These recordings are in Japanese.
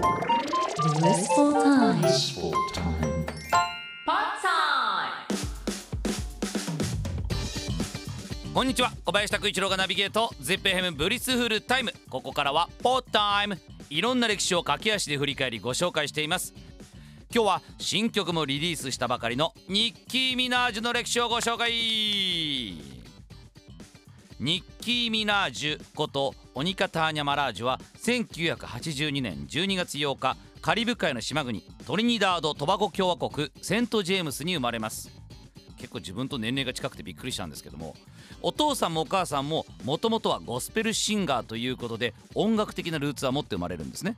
Blissful time. Blissful time. こんにちは小林拓一郎がナビゲート ZIPFM Blissful Time ここからは Pod Time いろんな歴史を駆け足で振り返りご紹介しています今日は新曲もリリースしたばかりのニッキー・ミナージュの歴史をご紹介ニッキー・ミナージュことオニカ・ターニャ・マラージュは1982年12月8日カリブ海の島国トリニダード・トバゴ共和国セント・ジェームスに生まれます。結構自分と年齢が近くてびっくりしたんですけどもお父さんもお母さんももともとはゴスペルシンガーということで音楽的なルーツは持って生まれるんですね。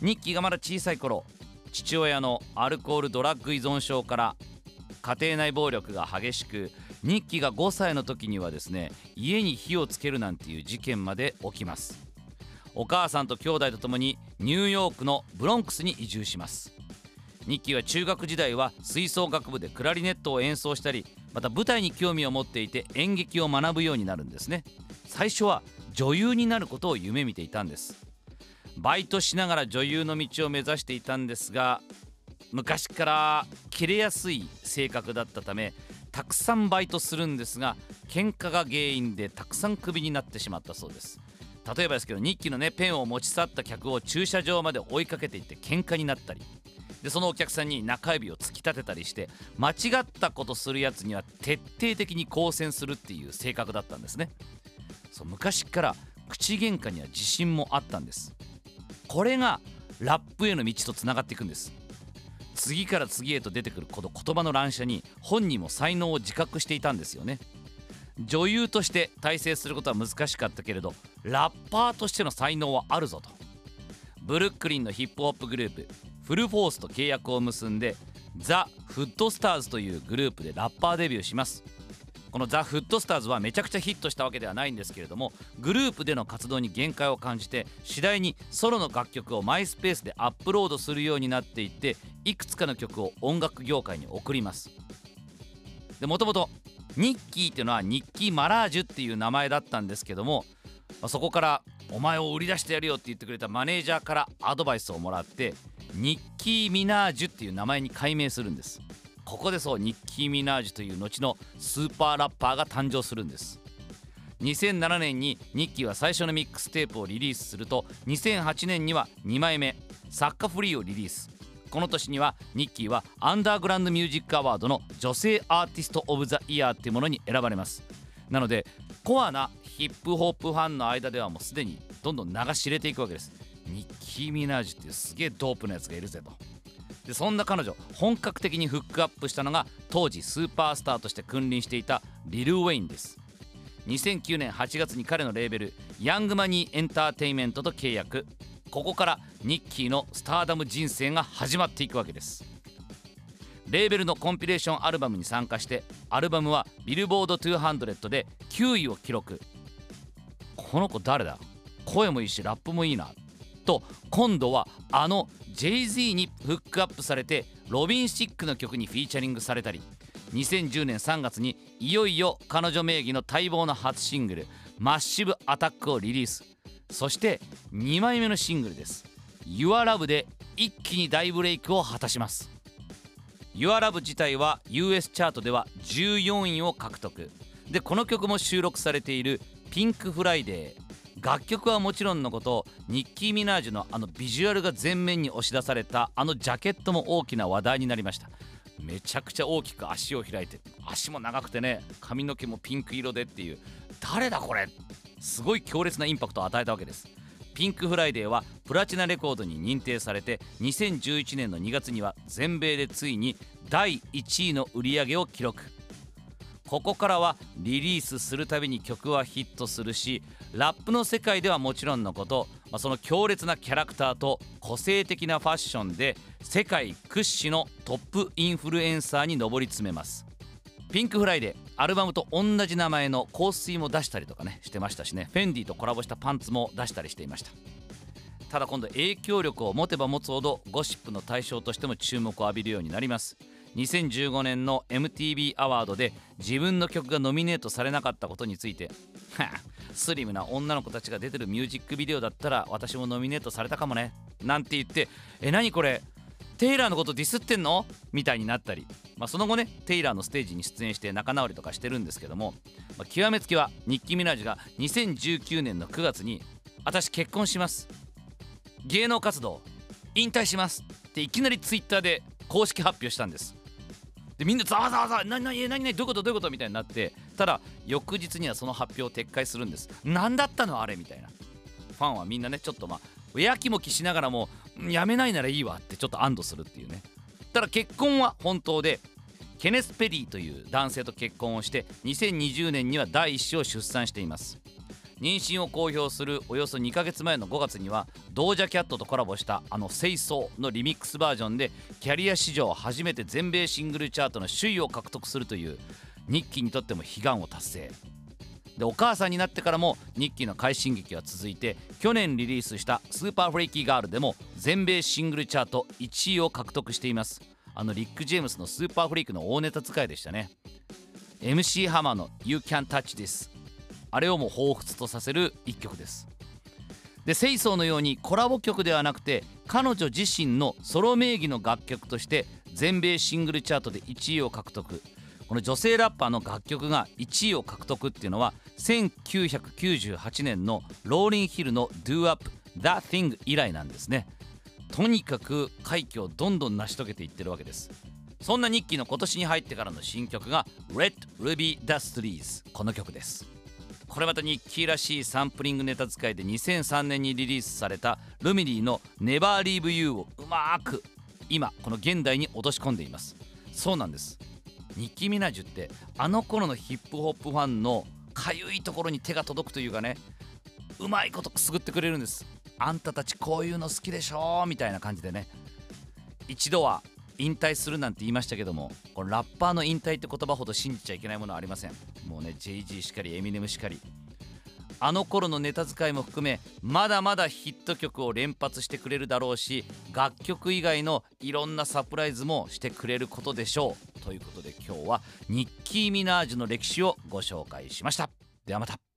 ニッキーがまだ小さい頃父親のアルコールドラッグ依存症から家庭内暴力が激しくニッキが5歳の時にはですね家に火をつけるなんていう事件まで起きます。お母さんと兄弟と共にニューヨークのブロンクスに移住します。ニッキーは中学時代は吹奏楽部でクラリネットを演奏したりまた舞台に興味を持っていて演劇を学ぶようになるんですね。最初は女優になることを夢見ていたんです。バイトしながら女優の道を目指していたんですが昔から切れやすい性格だったためたくさんバイトするんですが喧嘩が原因でたくさんクビになってしまったそうです。例えばですけど日記のねペンを持ち去った客を駐車場まで追いかけていって喧嘩になったり。でそのお客さんに中指を突き立てたりして間違ったことするやつには徹底的に抗戦するっていう性格だったんですね。そう昔から口喧嘩には自信もあったんです。これがラップへの道とつながっていくんです。次から次へと出てくるこの言葉の乱射に本人も才能を自覚していたんですよね。女優として大成することは難しかったけれどラッパーとしての才能はあるぞと。ブルックリンのヒップホップグループフルフォースと契約を結んでザ・フッドスターズというグループでラッパーデビューします。このザ・フッドスターズはめちゃくちゃヒットしたわけではないんですけれどもグループでの活動に限界を感じて次第にソロの楽曲をマイスペースでアップロードするようになっていっていくつかの曲を音楽業界に送ります。でもともとニッキーっていうのはニッキー・マラージュっていう名前だったんですけどもそこから「お前を売り出してやるよ」って言ってくれたマネージャーからアドバイスをもらってニッキー・ミナージュっていう名前に改名するんです。ここでそうニッキー・ミナージュという後のスーパーラッパーが誕生するんです。2007年にニッキーは最初のミックステープをリリースすると2008年には2枚目「サッカフリー」をリリース。この年にはニッキーはアンダーグラウンドミュージックアワードの女性アーティスト・オブ・ザ・イヤーっていうものに選ばれます。なのでコアなヒップホップファンの間ではもうすでにどんどん流し入れていくわけです。ニッキー・ミナージュっていうすげえドープなやつがいるぜと。でそんな彼女本格的にフックアップしたのが当時スーパースターとして君臨していたリル・ウェインです。2009年8月に彼のレーベルヤングマニーエンターテインメントと契約。ここからニッキーのスターダム人生が始まっていくわけです。レーベルのコンピレーションアルバムに参加してアルバムはビルボード200で9位を記録。この子誰だ？声もいいしラップもいいな。と今度はあの JZ にフックアップされてロビン・シックの曲にフィーチャリングされたり2010年3月にいよいよ彼女名義の待望の初シングル「マッシブ・アタック」をリリース。そして2枚目のシングルです「YourLove」で一気に大ブレイクを果たします。 Your Love 自体は US チャートでは14位を獲得。でこの曲も収録されている「Pink Friday」楽曲はもちろんのことニッキー・ミナージュのあのビジュアルが前面に押し出されたあのジャケットも大きな話題になりました。めちゃくちゃ大きく足を開いて足も長くてね髪の毛もピンク色でっていう。誰だこれすごい強烈なインパクトを与えたわけです。 Pink Friday はプラチナレコードに認定されて2011年の2月には全米でついに第1位の売り上げを記録。ここからはリリースするたびに曲はヒットするしラップの世界ではもちろんのこと、ま、その強烈なキャラクターと個性的なファッションで世界屈指のトップインフルエンサーに上り詰めます。ピンクフライデーアルバムと同じ名前の香水も出したりとかねしてましたしね。フェンディとコラボしたパンツも出したりしていました。ただ今度影響力を持てば持つほどゴシップの対象としても注目を浴びるようになります。2015年の MTV アワードで自分の曲がノミネートされなかったことについてスリムな女の子たちが出てるミュージックビデオだったら私もノミネートされたかもね。なんて言ってえ何これ？テイラーのことディスってんの？みたいになったり、まあ、その後ねテイラーのステージに出演して仲直りとかしてるんですけども、まあ、極めつきはニッキー・ミナージュが2019年の9月に「私結婚します。芸能活動引退します」っていきなりツイッターで公式発表したんです。でみんなざわざわざわ何何何何どういうことどういうことみたいになってただ翌日にはその発表を撤回するんです。何だったのあれみたいな。ファンはみんなねちょっとまあやきもきしながらもやめないならいいわってちょっと安堵するっていうね。ただ結婚は本当でケネス・ペリーという男性と結婚をして2020年には第一子を出産しています。妊娠を公表するおよそ2ヶ月前の5月にはドージャキャットとコラボしたあの「清掃」のリミックスバージョンでキャリア史上初めて全米シングルチャートの首位を獲得するという日記にとっても悲願を達成。でお母さんになってからも日記の快進撃は続いて去年リリースした「スーパーフレイキーガール」でも全米シングルチャート1位を獲得しています。あのリック・ジェームスのスーパーフレイクの大ネタ使いでしたね。MC ハマーの「You Can Touch This」あれをも彷彿とさせる一曲です。でセイソーのようにコラボ曲ではなくて彼女自身のソロ名義の楽曲として全米シングルチャートで1位を獲得。この女性ラッパーの楽曲が1位を獲得っていうのは1998年のローリンヒルの Do Up That Thing 以来なんですね。とにかく快挙をどんどん成し遂げていってるわけです。そんなニッキーの今年に入ってからの新曲が Red Ruby The Streets この曲です。これまたニッキーらしいサンプリングネタ使いで2003年にリリースされたルミリーの Never Leave You をうまく今この現代に落とし込んでいます。そうなんです。ニッキー・ミナジュってあの頃のヒップホップファンのかゆいところに手が届くというかねうまいことくすぐってくれるんです。あんたたちこういうの好きでしょみたいな感じでね。一度は引退するなんて言いましたけどもこのラッパーの引退って言葉ほど信じちゃいけないものはありません。もうね JG しかりエミネムしかりあの頃のネタ使いも含めまだまだヒット曲を連発してくれるだろうし楽曲以外のいろんなサプライズもしてくれることでしょう。ということで今日はニッキー・ミナージュの歴史をご紹介しました。ではまた。